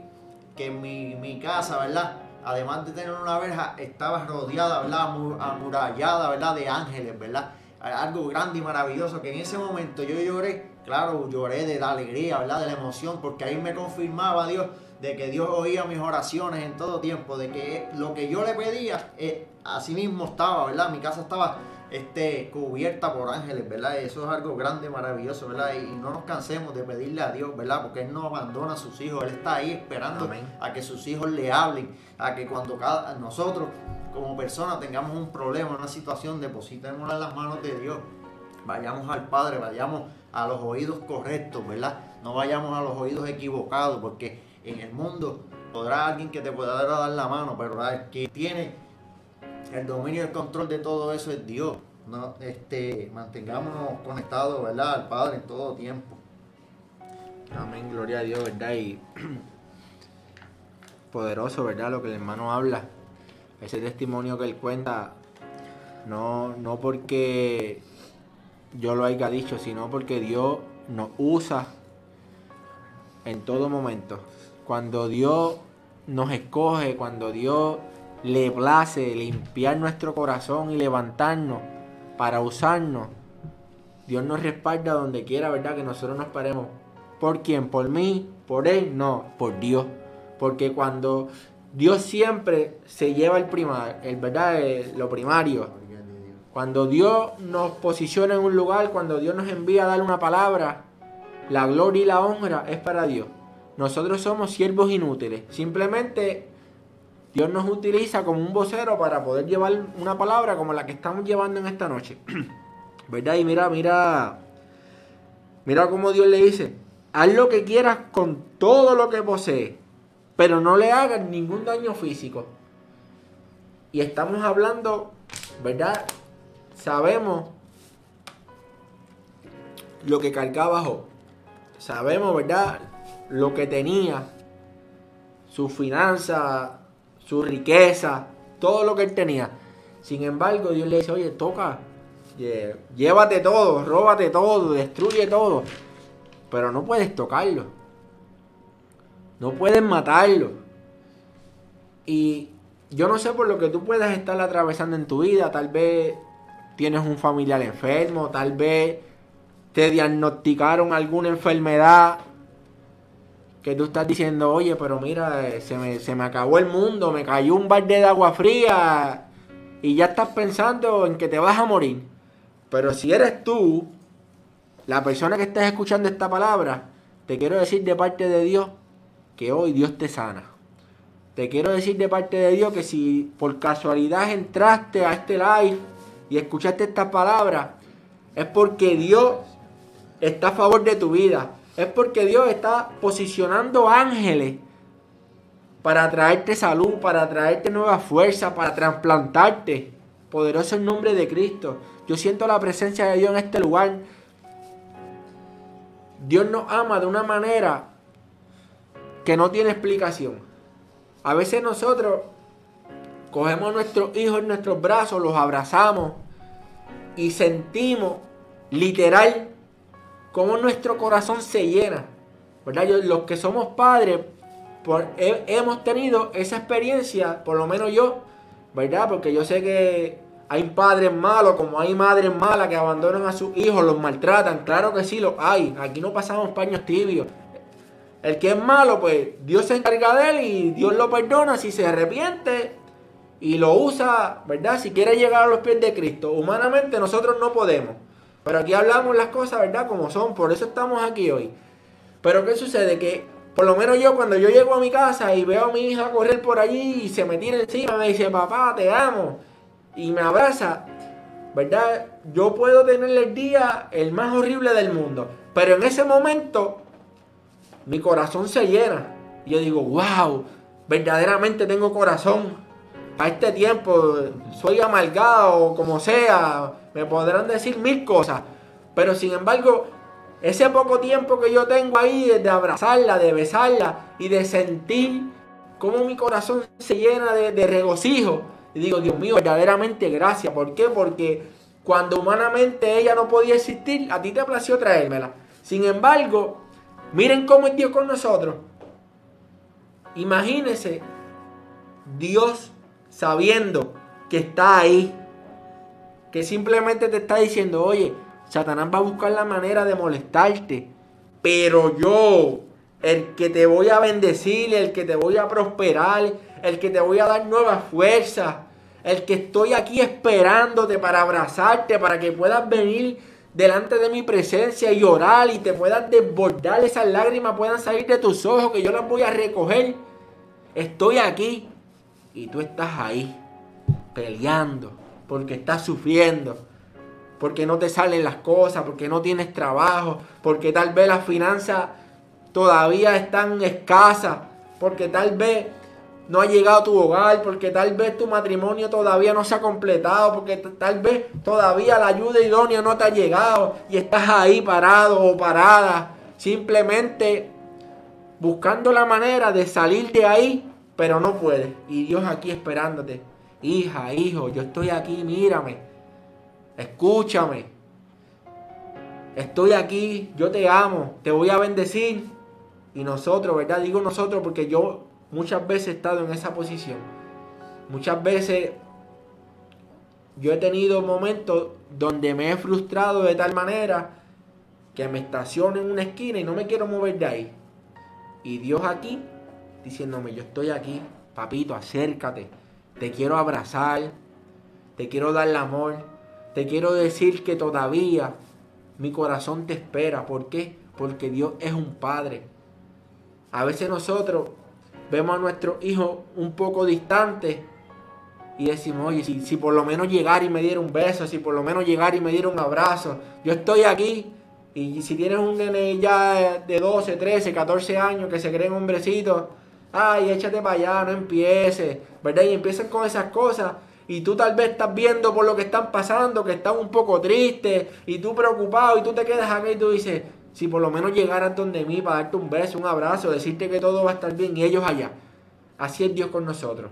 que mi, mi casa, ¿verdad? Además de tener una verja, estaba rodeada, ¿verdad? Amu- Amurallada, ¿verdad? De ángeles, ¿verdad? Algo grande y maravilloso que en ese momento yo lloré, claro, lloré de la alegría, ¿verdad? De la emoción, porque ahí me confirmaba Dios de que Dios oía mis oraciones en todo tiempo, de que lo que yo le pedía, eh, así mismo estaba, ¿verdad? Mi casa estaba este, cubierta por ángeles, ¿verdad? Eso es algo grande, maravilloso, ¿verdad? Y, no nos cansemos de pedirle a Dios, ¿verdad? Porque Él no abandona a sus hijos, Él está ahí esperando Amén. a que sus hijos le hablen, a que cuando cada, nosotros como personas tengamos un problema, una situación, depositémosla en las manos de Dios. Vayamos al Padre, vayamos a los oídos correctos, ¿verdad? No vayamos a los oídos equivocados, porque en el mundo podrá alguien que te pueda dar la mano, pero el que tiene el dominio y el control de todo eso es Dios. No, este, mantengámonos conectados, ¿verdad? Al Padre en todo tiempo. Amén, gloria a Dios, ¿verdad? Y poderoso, ¿verdad? Lo que el hermano habla. Ese testimonio que él cuenta, no, no porque yo lo haya dicho, sino porque Dios nos usa en todo momento. Cuando Dios nos escoge, cuando Dios le place limpiar nuestro corazón y levantarnos para usarnos, Dios nos respalda donde quiera, ¿verdad? Que nosotros nos paremos. ¿Por quién? ¿Por mí? ¿Por Él? No, por Dios. Porque cuando Dios siempre se lleva el primario, el verdad, Eh, lo primario. Cuando Dios nos posiciona en un lugar, cuando Dios nos envía a dar una palabra, la gloria y la honra es para Dios. Nosotros somos siervos inútiles. Simplemente Dios nos utiliza como un vocero para poder llevar una palabra como la que estamos llevando en esta noche. ¿Verdad? Y mira, mira, mira cómo Dios le dice, haz lo que quieras con todo lo que posees, pero no le hagas ningún daño físico. Y estamos hablando, ¿verdad? Sabemos lo que cargaba Job. Sabemos, ¿verdad? Lo que tenía, su finanza, su riqueza, todo lo que él tenía. Sin embargo, Dios le dice, oye, toca, llévate todo, róbate todo, destruye todo. Pero no puedes tocarlo. No puedes matarlo. Y yo no sé por lo que tú puedas estar atravesando en tu vida. Tal vez tienes un familiar enfermo, tal vez te diagnosticaron alguna enfermedad que tú estás diciendo, oye, pero mira, eh, se me, se me acabó el mundo, me cayó un balde de agua fría y ya estás pensando en que te vas a morir. Pero si eres tú, la persona que estás escuchando esta palabra, te quiero decir de parte de Dios que hoy Dios te sana. Te quiero decir de parte de Dios que si por casualidad entraste a este live y escuchaste estas palabras, es porque Dios está a favor de tu vida. Es porque Dios está posicionando ángeles para traerte salud, para traerte nueva fuerza, para trasplantarte. Poderoso el nombre de Cristo. Yo siento la presencia de Dios en este lugar. Dios nos ama de una manera que no tiene explicación. A veces nosotros cogemos a nuestros hijos en nuestros brazos, los abrazamos y sentimos literal cómo nuestro corazón se llena. ¿Verdad? Los que somos padres hemos tenido esa experiencia, por lo menos yo, ¿verdad? Porque yo sé que hay padres malos, como hay madres malas que abandonan a sus hijos, los maltratan. Claro que sí, los hay. Aquí no pasamos paños tibios. El que es malo, pues Dios se encarga de él y Dios lo perdona si se arrepiente y lo usa, ¿verdad? Si quiere llegar a los pies de Cristo. Humanamente nosotros no podemos. Pero aquí hablamos las cosas, ¿verdad? Como son. Por eso estamos aquí hoy. Pero ¿qué sucede? Que por lo menos yo cuando yo llego a mi casa y veo a mi hija correr por allí y se me tira encima, me dice, papá, te amo. Y me abraza. ¿Verdad? Yo puedo tener el día el más horrible del mundo. Pero en ese momento mi corazón se llena. Y yo digo, wow, verdaderamente tengo corazón. A este tiempo soy amargado o como sea, me podrán decir mil cosas. Pero sin embargo, ese poco tiempo que yo tengo ahí de abrazarla, de besarla y de sentir cómo mi corazón se llena de, regocijo. Y digo, Dios mío, verdaderamente gracias. ¿Por qué? Porque cuando humanamente ella no podía existir, a ti te plació traérmela. Sin embargo, miren cómo es Dios con nosotros. Imagínese Dios sabiendo que está ahí, que simplemente te está diciendo, oye, Satanás va a buscar la manera de molestarte, pero yo, el que te voy a bendecir, el que te voy a prosperar, el que te voy a dar nuevas fuerzas, el que estoy aquí esperándote para abrazarte, para que puedas venir delante de mi presencia y orar y te puedas desbordar, esas lágrimas puedan salir de tus ojos, que yo las voy a recoger. Estoy aquí y tú estás ahí peleando porque estás sufriendo, porque no te salen las cosas, porque no tienes trabajo, porque tal vez las finanzas todavía están escasas, porque tal vez no ha llegado a tu hogar, porque tal vez tu matrimonio todavía no se ha completado, porque tal vez todavía la ayuda idónea no te ha llegado y estás ahí parado o parada, simplemente buscando la manera de salir de ahí, pero no puedes. Y Dios aquí esperándote. Hija, hijo, yo estoy aquí, mírame. Escúchame. Estoy aquí, yo te amo, te voy a bendecir. Y nosotros, ¿verdad? Digo nosotros porque yo muchas veces he estado en esa posición. Muchas veces yo he tenido momentos donde me he frustrado de tal manera que me estaciono en una esquina y no me quiero mover de ahí. Y Dios aquí diciéndome, yo estoy aquí, papito, acércate, te quiero abrazar, te quiero dar el amor, te quiero decir que todavía mi corazón te espera. ¿Por qué? Porque Dios es un padre. A veces nosotros vemos a nuestros hijos un poco distantes y decimos, oye, si, si por lo menos llegar y me diera un beso, si por lo menos llegar y me diera un abrazo, yo estoy aquí. Y si tienes un nene ya de 12, 13, 14 años que se creen hombrecitos, ay, échate para allá, no empieces, ¿verdad? Y empiezan con esas cosas. Y tú tal vez estás viendo por lo que están pasando, que están un poco tristes, y tú preocupado, y tú te quedas aquí y tú dices, si por lo menos llegaran donde mí para darte un beso, un abrazo, decirte que todo va a estar bien y ellos allá. Así es Dios con nosotros.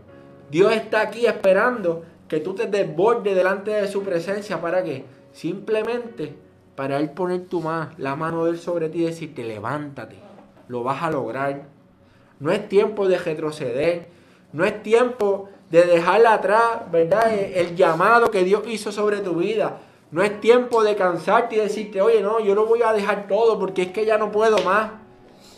Dios está aquí esperando que tú te desbordes delante de su presencia para que simplemente para él poner tu mano, la mano de él sobre ti y decirte levántate, lo vas a lograr. No es tiempo de retroceder, no es tiempo de dejar atrás, ¿verdad? El llamado que Dios hizo sobre tu vida. No es tiempo de cansarte y decirte, oye, no, yo lo voy a dejar todo porque es que ya no puedo más.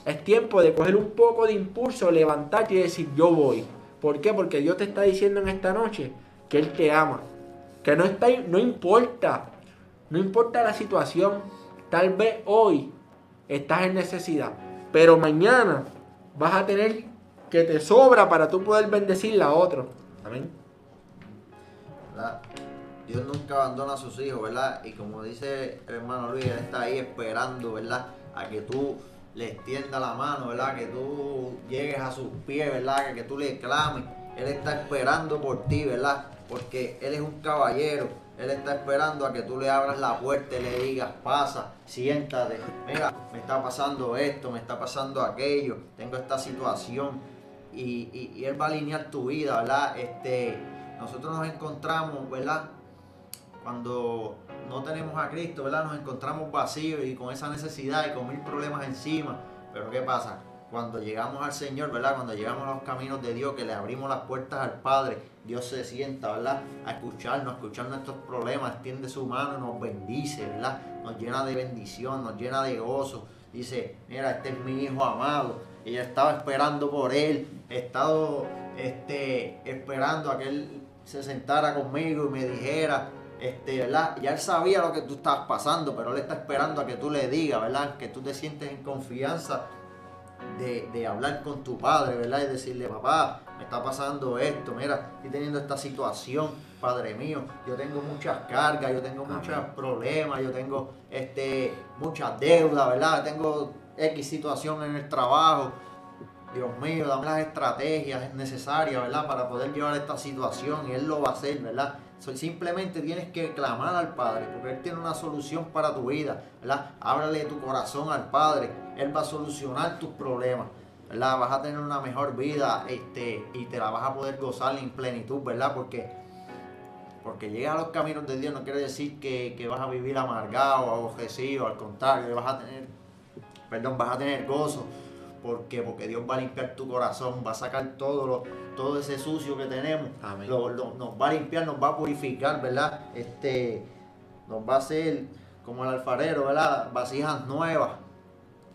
Es tiempo de coger un poco de impulso, levantarte y decir, yo voy. ¿Por qué? Porque Dios te está diciendo en esta noche que Él te ama. Que no, está, no importa, no importa la situación. Tal vez hoy estás en necesidad, pero mañana vas a tener que te sobra para tú poder bendecirle a otro. Amén. Dios nunca abandona a sus hijos, ¿verdad? Y como dice el hermano Luis, Él está ahí esperando, ¿verdad? A que tú le extiendas la mano, ¿verdad? Que tú llegues a sus pies, ¿verdad? Que tú le clames. Él está esperando por ti, ¿verdad? Porque Él es un caballero. Él está esperando a que tú le abras la puerta y le digas, pasa, siéntate. Mira, me está pasando esto, me está pasando aquello, tengo esta situación. Y, y Él va a alinear tu vida, ¿verdad? Este, nosotros nos encontramos, ¿verdad? cuando no tenemos a Cristo, ¿verdad? Nos encontramos vacíos y con esa necesidad y con mil problemas encima. Pero ¿qué pasa? Cuando llegamos al Señor, ¿verdad? Cuando llegamos a los caminos de Dios, que le abrimos las puertas al Padre, Dios se sienta, ¿verdad? A escucharnos, a escuchar nuestros problemas, extiende su mano, nos bendice, ¿verdad? Nos llena de bendición, nos llena de gozo. Dice, mira, este es mi hijo amado. Ella estaba esperando por él, he estado este, esperando a que él se sentara conmigo y me dijera, este, ¿verdad? Ya él sabía lo que tú estabas pasando, pero él está esperando a que tú le digas, ¿verdad? Que tú te sientes en confianza de, hablar con tu padre, ¿verdad? Y decirle, papá, me está pasando esto, mira, estoy teniendo esta situación, padre mío, yo tengo muchas cargas, yo tengo muchos problemas, yo tengo este, muchas deudas, ¿verdad? Tengo X situación en el trabajo. Dios mío, dame las estrategias necesarias, ¿verdad? Para poder llevar esta situación y Él lo va a hacer, ¿verdad? Simplemente tienes que clamar al Padre, porque Él tiene una solución para tu vida, ¿verdad? Ábrale tu corazón al Padre, Él va a solucionar tus problemas, ¿verdad? Vas a tener una mejor vida este, y te la vas a poder gozar en plenitud, ¿verdad? Porque, porque llegar a los caminos de Dios no quiere decir que, que vas a vivir amargado o aborrecido, al contrario, vas a tener, perdón, vas a tener gozo ¿Por qué? Porque Dios va a limpiar tu corazón, va a sacar todo, lo, todo ese sucio que tenemos. nos va a limpiar, nos va a purificar, ¿verdad? Este, nos va a hacer como el alfarero, ¿verdad? Vasijas nuevas,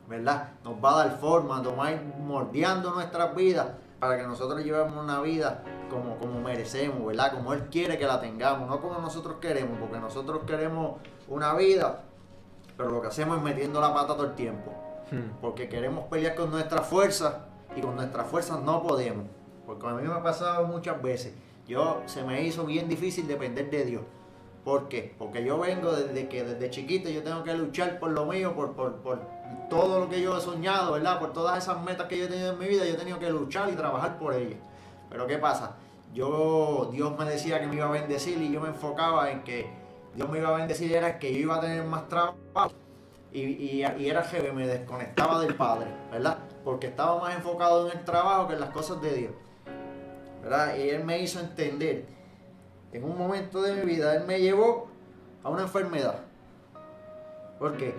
¿verdad? Nos va a dar forma, nos va a ir moldeando nuestras vidas para que nosotros llevemos una vida como, como merecemos, ¿verdad? Como Él quiere que la tengamos, no como nosotros queremos, porque nosotros queremos una vida, pero lo que hacemos es metiendo la pata todo el tiempo. Hmm. Porque queremos pelear con nuestras fuerzas y con nuestras fuerzas no podemos. Porque a mí me ha pasado muchas veces. Yo se me hizo bien difícil depender de Dios. ¿Por qué? Porque yo vengo desde que desde chiquito yo tengo que luchar por lo mío, por, por, por todo lo que yo he soñado, ¿verdad? Por todas esas metas que yo he tenido en mi vida, yo he tenido que luchar y trabajar por ellas. Pero ¿qué pasa? Yo, Dios me decía que me iba a bendecir y yo me enfocaba en que Dios me iba a bendecir era que yo iba a tener más trabajo y, era que me desconectaba del Padre, ¿verdad? Porque estaba más enfocado en el trabajo que en las cosas de Dios, ¿verdad? Y Él me hizo entender, en un momento de mi vida, Él me llevó a una enfermedad. Porque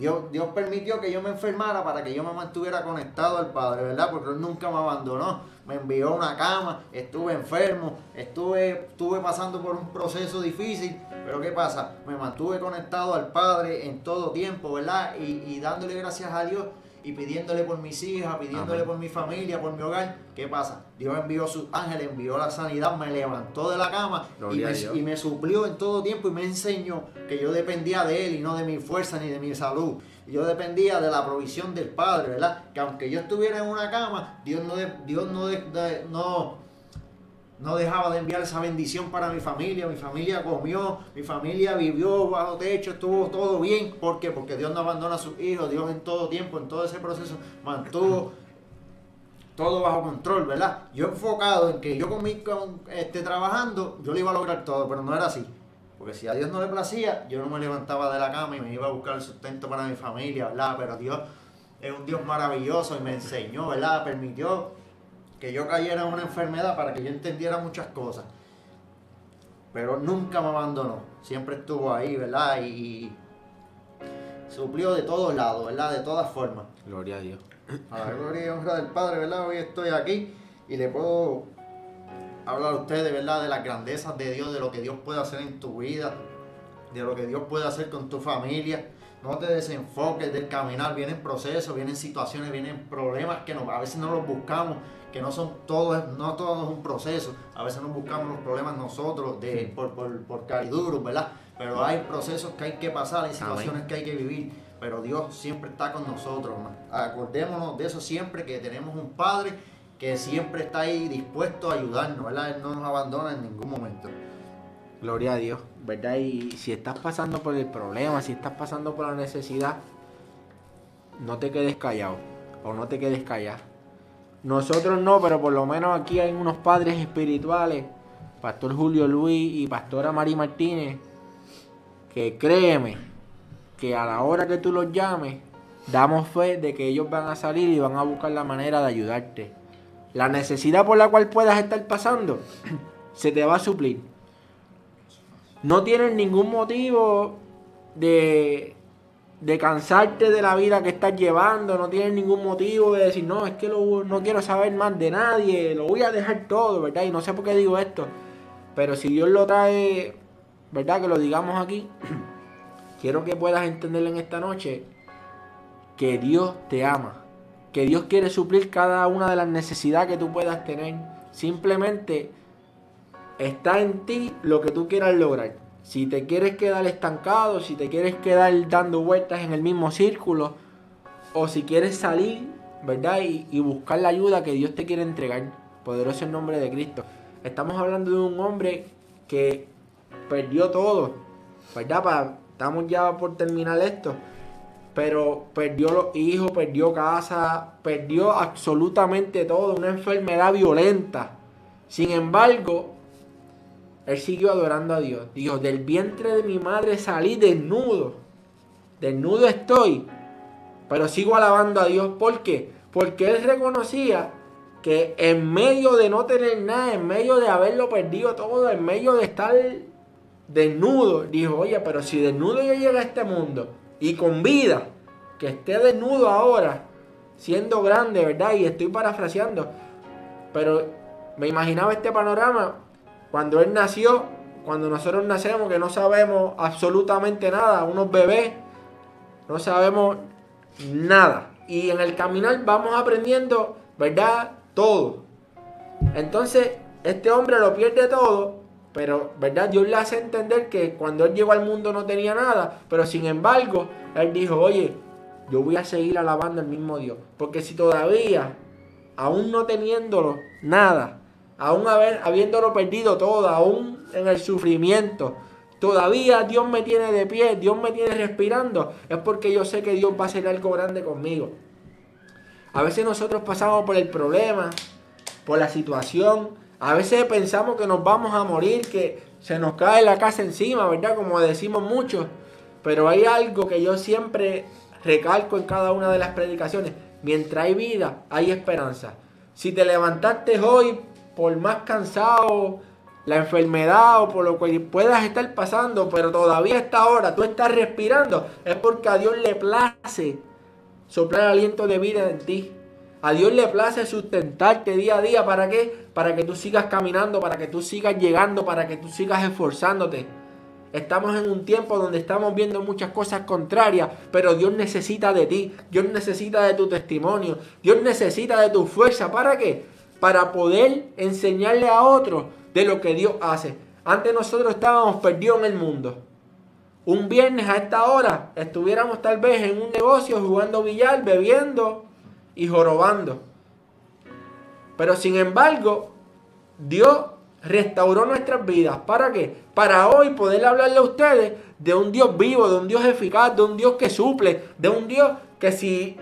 Dios, Dios permitió que yo me enfermara para que yo me mantuviera conectado al Padre, ¿verdad? Porque Él nunca me abandonó. Me envió a una cama, estuve enfermo, estuve, estuve pasando por un proceso difícil, pero ¿qué pasa? Me mantuve conectado al Padre en todo tiempo, ¿verdad? Y, y dándole gracias a Dios y pidiéndole por mis hijas, pidiéndole por mi familia, por mi hogar. ¿Qué pasa? Dios envió sus ángeles, envió la sanidad, me levantó de la cama y me, y me, suplió en todo tiempo y me enseñó que yo dependía de Él y no de mi fuerza ni de mi salud. Yo dependía de la provisión del Padre, ¿verdad? Que aunque yo estuviera en una cama, Dios no, Dios no, no no dejaba de enviar esa bendición para mi familia. Mi familia comió, mi familia vivió bajo techo, estuvo todo bien. ¿Por qué? Porque Dios no abandona a sus hijos. Dios en todo tiempo, en todo ese proceso, mantuvo todo bajo control, ¿verdad? Yo enfocado en que yo con mi, este, trabajando, yo le iba a lograr todo, pero no era así. Porque si a Dios no le placía, yo no me levantaba de la cama y me iba a buscar el sustento para mi familia, ¿verdad? Pero Dios es un Dios maravilloso y me enseñó, ¿verdad? Permitió que yo cayera en una enfermedad para que yo entendiera muchas cosas. Pero nunca me abandonó, siempre estuvo ahí, ¿verdad? Y suplió de todos lados, ¿verdad? De todas formas. Gloria a Dios. A la gloria y honra del Padre, ¿verdad? Hoy estoy aquí y le puedo hablar a ustedes, ¿verdad? De las grandezas de Dios, de lo que Dios puede hacer en tu vida, de lo que Dios puede hacer con tu familia. No te desenfoques del caminar, vienen procesos, vienen situaciones, vienen problemas que a veces no los buscamos, que no son todos, no todo es un proceso. A veces nos buscamos los problemas nosotros de, por, por, por cariduros, ¿verdad? Pero hay procesos que hay que pasar, hay situaciones que hay que vivir. Pero Dios siempre está con nosotros. Acordémonos de eso siempre, que tenemos un Padre que siempre está ahí dispuesto a ayudarnos, ¿verdad? Él no nos abandona en ningún momento. Gloria a Dios, ¿verdad? Y si estás pasando por el problema, si estás pasando por la necesidad, no te quedes callado o no te quedes callado nosotros no, pero por lo menos aquí hay unos padres espirituales, Pastor Julio Luis y Pastora Mari Martínez, que créeme que a la hora que tú los llames, damos fe de que ellos van a salir y van a buscar la manera de ayudarte. La necesidad por la cual puedas estar pasando, se te va a suplir. No tienen ningún motivo de de cansarte de la vida que estás llevando, no tienes ningún motivo de decir, no, es que no quiero saber más de nadie, lo voy a dejar todo, ¿verdad? Y no sé por qué digo esto, pero si Dios lo trae, ¿verdad? Que lo digamos aquí, quiero que puedas entender en esta noche que Dios te ama, que Dios quiere suplir cada una de las necesidades que tú puedas tener, simplemente está en ti lo que tú quieras lograr. Si te quieres quedar estancado, si te quieres quedar dando vueltas en el mismo círculo, o si quieres salir, ¿verdad? Y, buscar la ayuda que Dios te quiere entregar. Poderoso el nombre de Cristo. Estamos hablando de un hombre que perdió todo, ¿verdad? estamos ya por terminar esto. pero perdió los hijos, perdió casa, perdió absolutamente todo, una enfermedad violenta. Sin embargo, él siguió adorando a Dios. Dijo, del vientre de mi madre salí desnudo. Desnudo estoy. Pero sigo alabando a Dios. ¿Por qué? Porque él reconocía que en medio de no tener nada, en medio de haberlo perdido todo, en medio de estar desnudo, dijo, oye, pero si desnudo yo llego a este mundo y con vida, que esté desnudo ahora, siendo grande, ¿verdad? Y estoy parafraseando, pero me imaginaba este panorama cuando él nació, cuando nosotros nacemos, que no sabemos absolutamente nada, unos bebés, no sabemos nada. Y en el caminar vamos aprendiendo, ¿verdad? Todo. Entonces, este hombre lo pierde todo, pero, ¿verdad? Dios le hace entender que cuando él llegó al mundo no tenía nada, pero sin embargo, él dijo, oye, yo voy a seguir alabando al mismo Dios. Porque si todavía, aún no teniéndolo nada, aún habiéndolo perdido todo, aún en el sufrimiento, todavía Dios me tiene de pie, Dios me tiene respirando, es porque yo sé que Dios va a hacer algo grande conmigo. A veces nosotros pasamos por el problema, por la situación, a veces pensamos que nos vamos a morir, que se nos cae la casa encima, ¿verdad? Como decimos muchos. Pero hay algo que yo siempre recalco en cada una de las predicaciones. Mientras hay vida, hay esperanza. Si te levantaste hoy por más cansado, la enfermedad o por lo que puedas estar pasando, pero todavía a esta hora tú estás respirando, es porque a Dios le place soplar aliento de vida en ti. A Dios le place sustentarte día a día. ¿Para qué? Para que tú sigas caminando, para que tú sigas llegando, para que tú sigas esforzándote. Estamos en un tiempo donde estamos viendo muchas cosas contrarias, pero Dios necesita de ti, Dios necesita de tu testimonio, Dios necesita de tu fuerza. ¿Para qué? Para poder enseñarle a otros de lo que Dios hace. Antes nosotros estábamos perdidos en el mundo. Un viernes a esta hora estuviéramos tal vez en un negocio jugando billar, bebiendo y jorobando. Pero sin embargo, Dios restauró nuestras vidas. ¿Para qué? Para hoy poder hablarle a ustedes de un Dios vivo, de un Dios eficaz, de un Dios que suple, de un Dios que si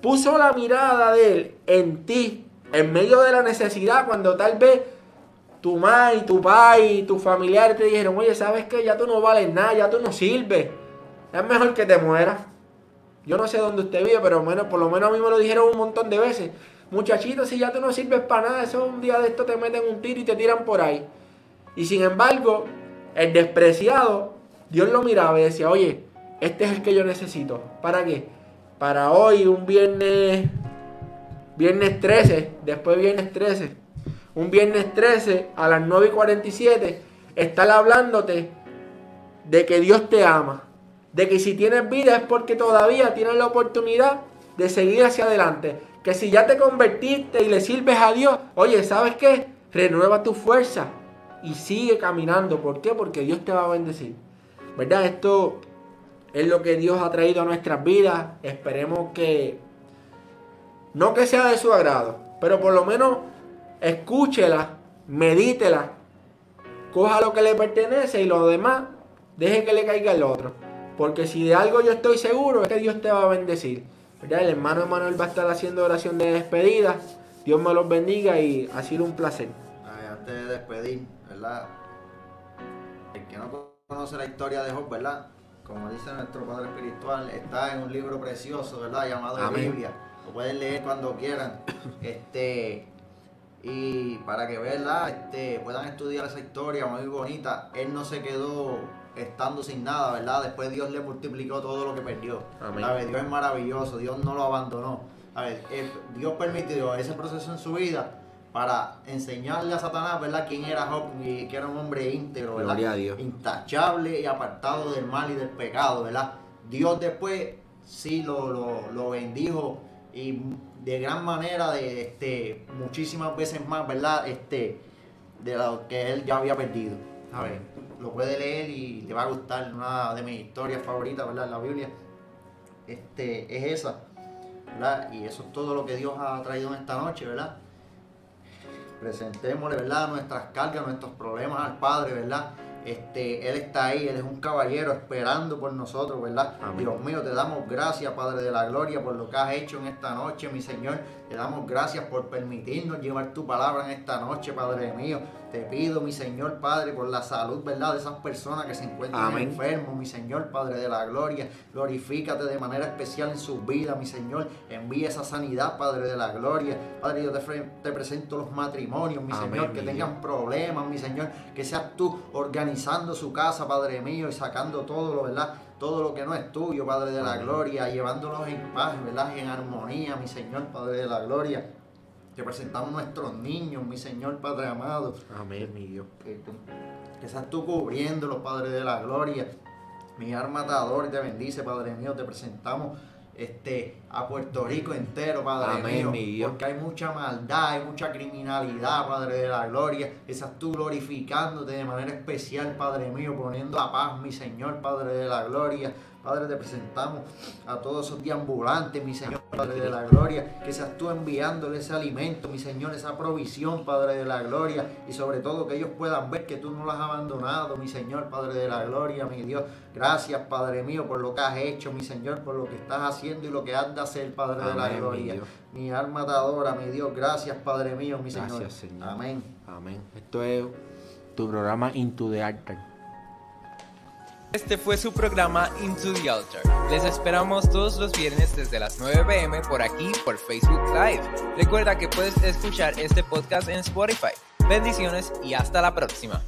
puso la mirada de Él en ti, en medio de la necesidad, cuando tal vez tu madre, tu padre y tus familiares te dijeron, oye, ¿sabes qué? Ya tú no vales nada, ya tú no sirves. Es mejor que te mueras. Yo no sé dónde usted vive, pero bueno, por lo menos a mí me lo dijeron un montón de veces. Muchachito, si ya tú no sirves para nada, eso un día de esto te meten un tiro y te tiran por ahí. Y sin embargo, el despreciado, Dios lo miraba y decía, oye, este es el que yo necesito. ¿Para qué? Para hoy, un viernes, viernes 13, después viernes 13, un viernes 13 a las 9 y 47, estar hablándote de que Dios te ama. De que si tienes vida es porque todavía tienes la oportunidad de seguir hacia adelante que si ya te convertiste y le sirves a Dios, oye, ¿sabes qué? Renueva tu fuerza y sigue caminando. ¿Por qué? Porque Dios te va a bendecir. ¿Verdad? Esto es lo que Dios ha traído a nuestras vidas. Esperemos que, no que sea de su agrado, pero por lo menos escúchela, medítela, coja lo que le pertenece y lo demás deje que le caiga el otro. Porque si de algo yo estoy seguro es que Dios te va a bendecir. El hermano Emanuel va a estar haciendo oración de despedida. Dios me los bendiga y ha sido un placer. antes de despedir, ¿verdad? El que no conoce la historia de Job, ¿verdad? Como dice nuestro Padre Espiritual, está en un libro precioso, ¿verdad? Llamado la Biblia. Lo pueden leer cuando quieran. Este, y para que ¿verdad? Este, puedan estudiar esa historia muy bonita. Él no se quedó estando sin nada, ¿verdad? Después Dios le multiplicó todo lo que perdió. Amén. Dios es maravilloso, Dios no lo abandonó. A ver, Dios permitió ese proceso en su vida para enseñarle a Satanás, ¿verdad? Quién era Job y que era un hombre íntegro, ¿verdad? Intachable y apartado del mal y del pecado, ¿verdad? Dios después sí lo, lo, bendijo y de gran manera, de este, muchísimas veces más, ¿verdad? Este, de lo que él ya había perdido. A ver lo puede leer y le va a gustar. Una de mis historias favoritas, ¿verdad? La Biblia este, es esa, ¿verdad? Y eso es todo lo que Dios ha traído en esta noche, ¿verdad? Presentémosle, ¿verdad? Nuestras cargas, nuestros problemas al Padre, ¿verdad? Este, Él está ahí, Él es un caballero esperando por nosotros, ¿verdad? Amén. Dios mío, te damos gracias, Padre de la Gloria, por lo que has hecho en esta noche, mi Señor. Te damos gracias por permitirnos llevar tu palabra en esta noche, Padre mío. Te pido, mi Señor, Padre, por la salud, ¿verdad? De esas personas que se encuentran Amén. enfermos, mi Señor, Padre de la Gloria. Glorifícate de manera especial en sus vidas, mi Señor. Envía esa sanidad, Padre de la Gloria. Padre, yo te, presento los matrimonios, mi Amén, Señor, que tengan problemas, mi Señor. Que seas tú organizando su casa, Padre mío, y sacando todo lo, ¿verdad? Todo lo que no es tuyo, Padre de la. Gloria, llevándolos en paz, ¿verdad? En armonía, mi Señor, Padre de la Gloria. Te presentamos nuestros niños, mi Señor, Padre amado Amén, mi Dios. que, que seas tú cubriéndolos, Padre de la Gloria. Mi y te bendice, Padre mío. Te presentamos este, a Puerto Rico entero, Padre Amén, mío. mi Dios. Porque hay mucha maldad, hay mucha criminalidad, Padre de la Gloria. Que seas tú glorificándote de manera especial, Padre mío, poniendo la paz, mi Señor, Padre de la Gloria. Padre, te presentamos a todos esos deambulantes, mi Señor, Padre de la Gloria, que seas tú enviándole ese alimento, mi Señor, esa provisión, Padre de la Gloria, y sobre todo que ellos puedan ver que tú no los has abandonado, mi Señor, Padre de la Gloria, mi Dios. Gracias, Padre mío, por lo que has hecho, mi Señor, por lo que estás haciendo y lo que has de hacer, Padre de la mi Gloria. Dios. Mi alma te adora, mi Dios. Gracias, Padre mío, mi Señor. Gracias, Señor. Amén. Amén. Esto es tu programa Into the Altar. Este fue su programa Into the Altar. Les esperamos todos los viernes desde las 9 pm por aquí por Facebook Live. Recuerda que puedes escuchar este podcast en Spotify. Bendiciones y hasta la próxima.